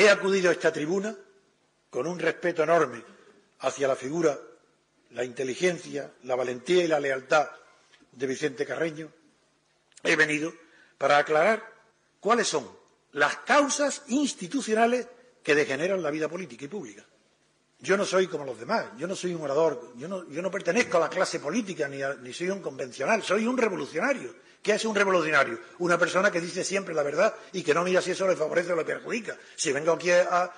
He acudido a esta tribuna con un respeto enorme hacia la figura, la inteligencia, la valentía y la lealtad de Vicente Carreño. He venido para aclarar cuáles son las causas institucionales que degeneran la vida política y pública. Yo no soy como los demás, yo no soy un orador, yo no, pertenezco a la clase política ni, ni soy un convencional, soy un revolucionario ¿Qué es un revolucionario? Una persona que dice siempre la verdad y que no mira si eso le favorece o le perjudica. Si vengo aquí a,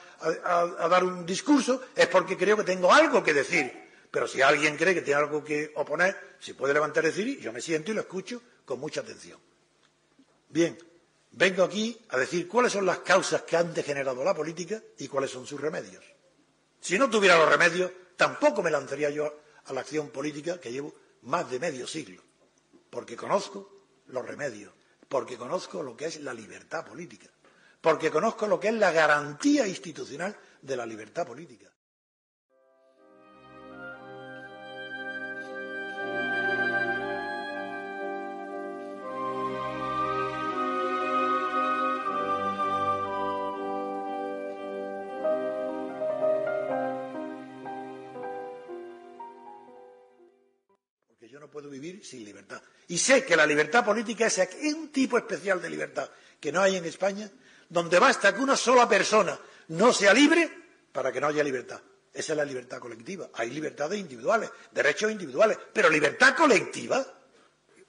dar un discurso es porque creo que tengo algo que decir. Pero si alguien cree que tiene algo que oponer, se puede levantar y decir, yo me siento y lo escucho con mucha atención. Bien, vengo aquí a decir cuáles son las causas que han degenerado la política y cuáles son sus remedios. Si no tuviera los remedios, tampoco me lanzaría yo a la acción política que llevo más de medio siglo, porque conozco los remedios, porque conozco lo que es la libertad política, porque conozco lo que es la garantía institucional de la libertad política. Puedo vivir sin libertad. Y sé que la libertad política es un tipo especial de libertad que no hay en España, donde basta que una sola persona no sea libre para que no haya libertad. Esa es la libertad colectiva. Hay libertades individuales, derechos individuales, pero libertad colectiva,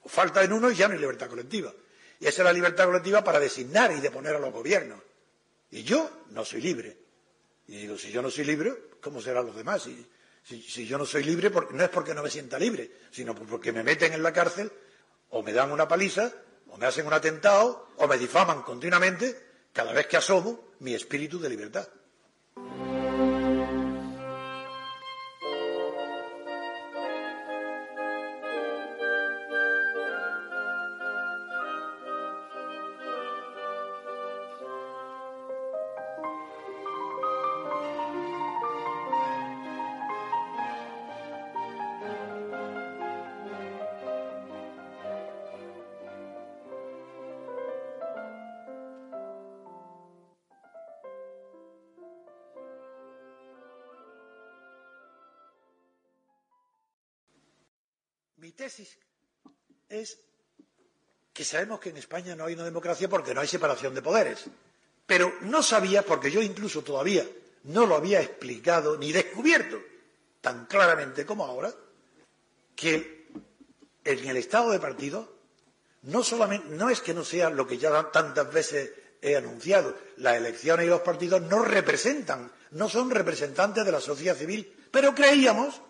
falta en uno y ya no hay libertad colectiva. Y esa es la libertad colectiva para designar y deponer a los gobiernos. Y yo no soy libre. Y digo, si yo no soy libre, ¿cómo serán los demás? Si, yo no soy libre, no es porque no me sienta libre, sino porque me meten en la cárcel o me dan una paliza o me hacen un atentado o me difaman continuamente cada vez que asomo mi espíritu de libertad. Mi tesis es que sabemos que en España no hay una democracia porque no hay separación de poderes. Pero no sabía, porque yo incluso todavía no lo había explicado ni descubierto tan claramente como ahora, que en el estado de partido no solamente no es que no sea lo que ya tantas veces he anunciado, las elecciones y los partidos no representan, no son representantes de la sociedad civil, pero creíamos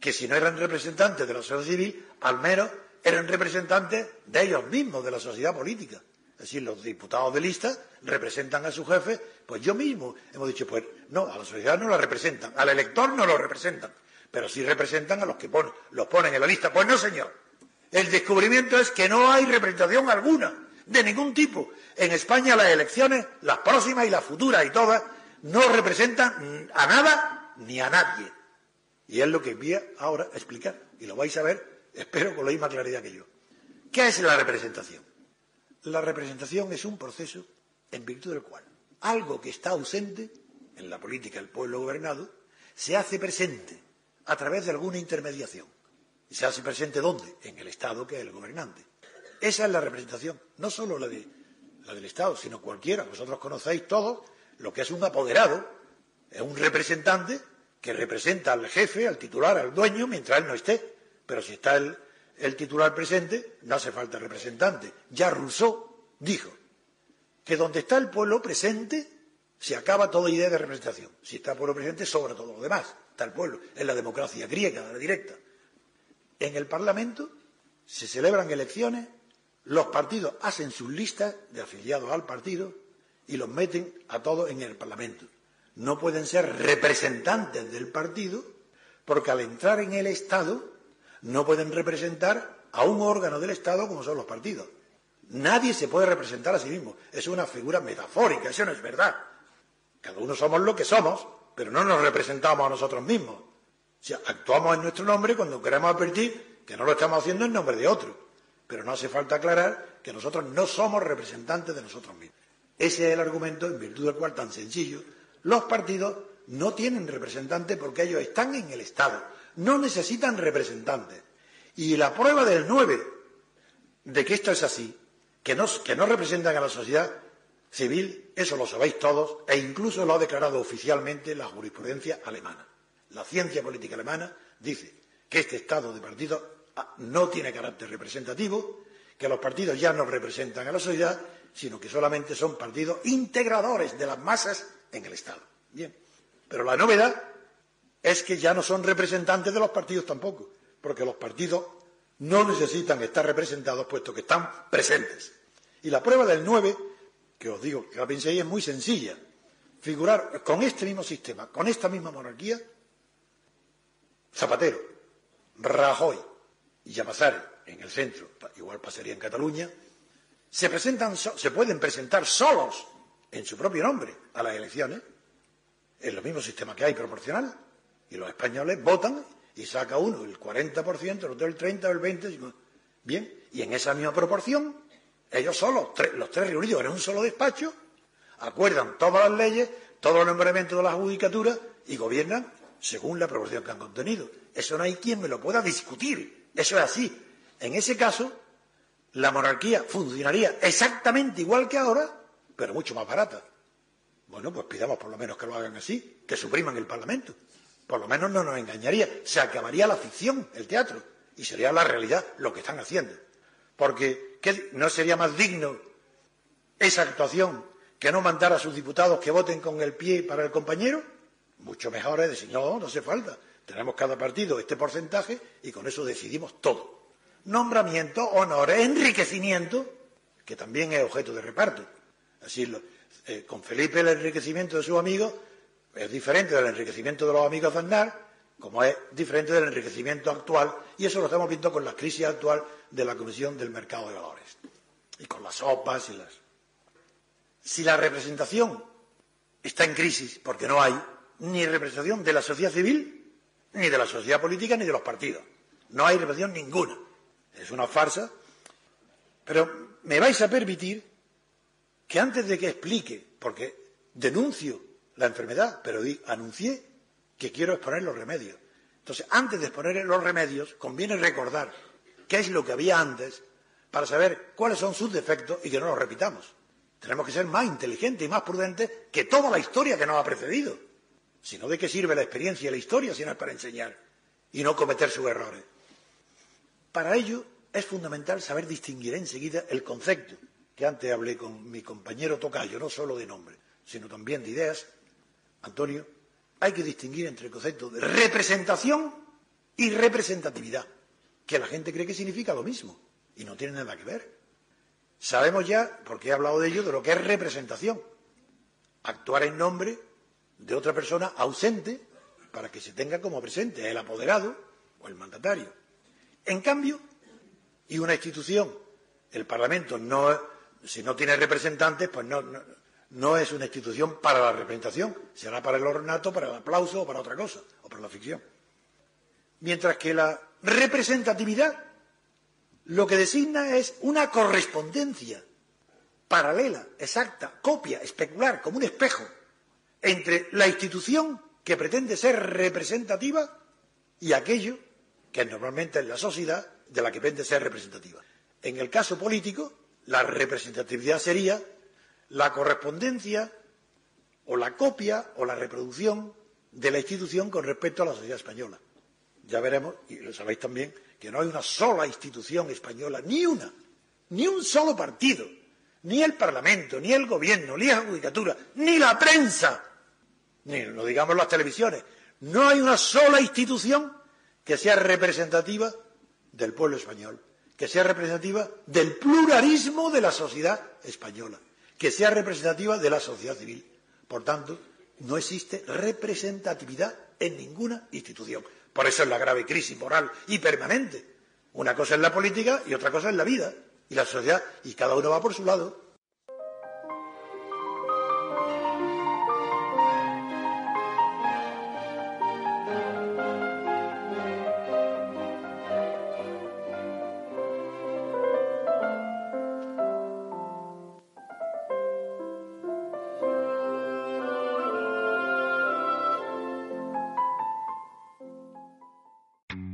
que si no eran representantes de la sociedad civil, al menos eran representantes de ellos mismos, de la sociedad política. Es decir, los diputados de lista representan a su jefe, pues yo mismo hemos dicho, pues no, a la sociedad no la representan, al elector no lo representan, pero sí representan a los que ponen, los ponen en la lista. Pues no, señor. El descubrimiento es que no hay representación alguna, de ningún tipo. En España las elecciones, las próximas y las futuras y todas, no representan a nada ni a nadie. Y es lo que voy ahora a explicar. Y lo vais a ver, espero, con la misma claridad que yo. ¿Qué es la representación? La representación es un proceso en virtud del cual algo que está ausente en la política del pueblo gobernado se hace presente a través de alguna intermediación. ¿Y se hace presente dónde? En el Estado, que es el gobernante. Esa es la representación, no solo la, de, la del Estado, sino cualquiera. Vosotros conocéis todos lo que es un apoderado, es un representante que representa al jefe, al titular, al dueño, mientras él no esté. Pero si está el, titular presente, no hace falta representante. Ya Rousseau dijo que donde está el pueblo presente, se acaba toda idea de representación. Si está el pueblo presente, sobra todo lo demás. Está el pueblo. Es la democracia griega, la directa. En el Parlamento se celebran elecciones, los partidos hacen sus listas de afiliados al partido y los meten a todos en el Parlamento. No pueden ser representantes del partido porque al entrar en el Estado no pueden representar a un órgano del Estado como son los partidos. Nadie se puede representar a sí mismo. Es una figura metafórica, eso no es verdad. Cada uno somos lo que somos, pero no nos representamos a nosotros mismos. O sea, actuamos en nuestro nombre cuando queremos advertir que no lo estamos haciendo en nombre de otro. Pero no hace falta aclarar que nosotros no somos representantes de nosotros mismos. Ese es el argumento en virtud del cual, tan sencillo, los partidos no tienen representantes porque ellos están en el Estado, no necesitan representantes. Y la prueba del 9 de que esto es así, que no, que no representan a la sociedad civil, eso lo sabéis todos, e incluso lo ha declarado oficialmente la jurisprudencia alemana. La ciencia política alemana dice que este Estado de partidos ah, no tiene carácter representativo, que los partidos ya no representan a la sociedad, sino que solamente son partidos integradores de las masas en el Estado. Bien. Pero la novedad es que ya no son representantes de los partidos tampoco, porque los partidos no necesitan estar representados puesto que están presentes. Y la prueba del 9, que os digo que la penséis, es muy sencilla. Figurar con este mismo sistema, con esta misma monarquía, Zapatero, Rajoy y Llamazares en el centro, igual pasaría en Cataluña, se, presentan, se pueden presentar solos en su propio nombre a las elecciones, en el mismo sistema que hay proporcional, y los españoles votan y saca uno el 40%, el otro el 30% o el 20%. Bien, y en esa misma proporción, ellos solos, los tres reunidos en un solo despacho, acuerdan todas las leyes, todos los nombramientos de la judicatura y gobiernan según la proporción que han contenido. Eso no hay quien me lo pueda discutir. Eso es así. En ese caso, la monarquía funcionaría exactamente igual que ahora, pero mucho más barata. Bueno, pues pidamos por lo menos que lo hagan así, que supriman el Parlamento. Por lo menos no nos engañaría. Se acabaría la ficción, el teatro, y sería la realidad lo que están haciendo. Porque ¿no sería más digno esa actuación que no mandar a sus diputados que voten con el pie para el compañero? Mucho mejor es decir, no, no hace falta. Tenemos cada partido este porcentaje y con eso decidimos todo. Nombramiento, honores, enriquecimiento, que también es objeto de reparto. Así, eh, con Felipe el enriquecimiento de sus amigos es diferente del enriquecimiento de los amigos de Aznar, como es diferente del enriquecimiento actual, y eso lo estamos viendo con la crisis actual de la Comisión del Mercado de Valores, y con las OPAs y las. Si la representación está en crisis, porque no hay, ni representación de la sociedad civil, ni de la sociedad política, ni de los partidos. No hay representación ninguna. Es una farsa. Pero me vais a permitir que antes de que explique, porque denuncio la enfermedad, pero anuncié que quiero exponer los remedios. Entonces, antes de exponer los remedios, conviene recordar qué es lo que había antes para saber cuáles son sus defectos y que no los repitamos. Tenemos que ser más inteligentes y más prudentes que toda la historia que nos ha precedido sino de qué sirve la experiencia y la historia si no es para enseñar y no cometer sus errores. Para ello es fundamental saber distinguir enseguida el concepto que antes hablé con mi compañero Tocayo, no solo de nombre, sino también de ideas. Antonio, hay que distinguir entre el concepto de representación y representatividad, que la gente cree que significa lo mismo y no tiene nada que ver. Sabemos ya, porque he hablado de ello, de lo que es representación. Actuar en nombre de otra persona ausente para que se tenga como presente el apoderado o el mandatario. En cambio, y una institución, el Parlamento, no, si no tiene representantes, pues no, no, es una institución para la representación, será para el ornato, para el aplauso o para otra cosa, o para la ficción. Mientras que la representatividad lo que designa es una correspondencia paralela, exacta, copia, especular, como un espejo entre la institución que pretende ser representativa y aquello que normalmente es la sociedad de la que pretende ser representativa. En el caso político, la representatividad sería la correspondencia o la copia o la reproducción de la institución con respecto a la sociedad española. Ya veremos, y lo sabéis también, que no hay una sola institución española, ni una, ni un solo partido, ni el Parlamento, ni el Gobierno, ni la Judicatura, ni la prensa ni lo digamos las televisiones, no hay una sola institución que sea representativa del pueblo español, que sea representativa del pluralismo de la sociedad española, que sea representativa de la sociedad civil. Por tanto, no existe representatividad en ninguna institución. Por eso es la grave crisis moral y permanente. Una cosa es la política y otra cosa es la vida y la sociedad, y cada uno va por su lado.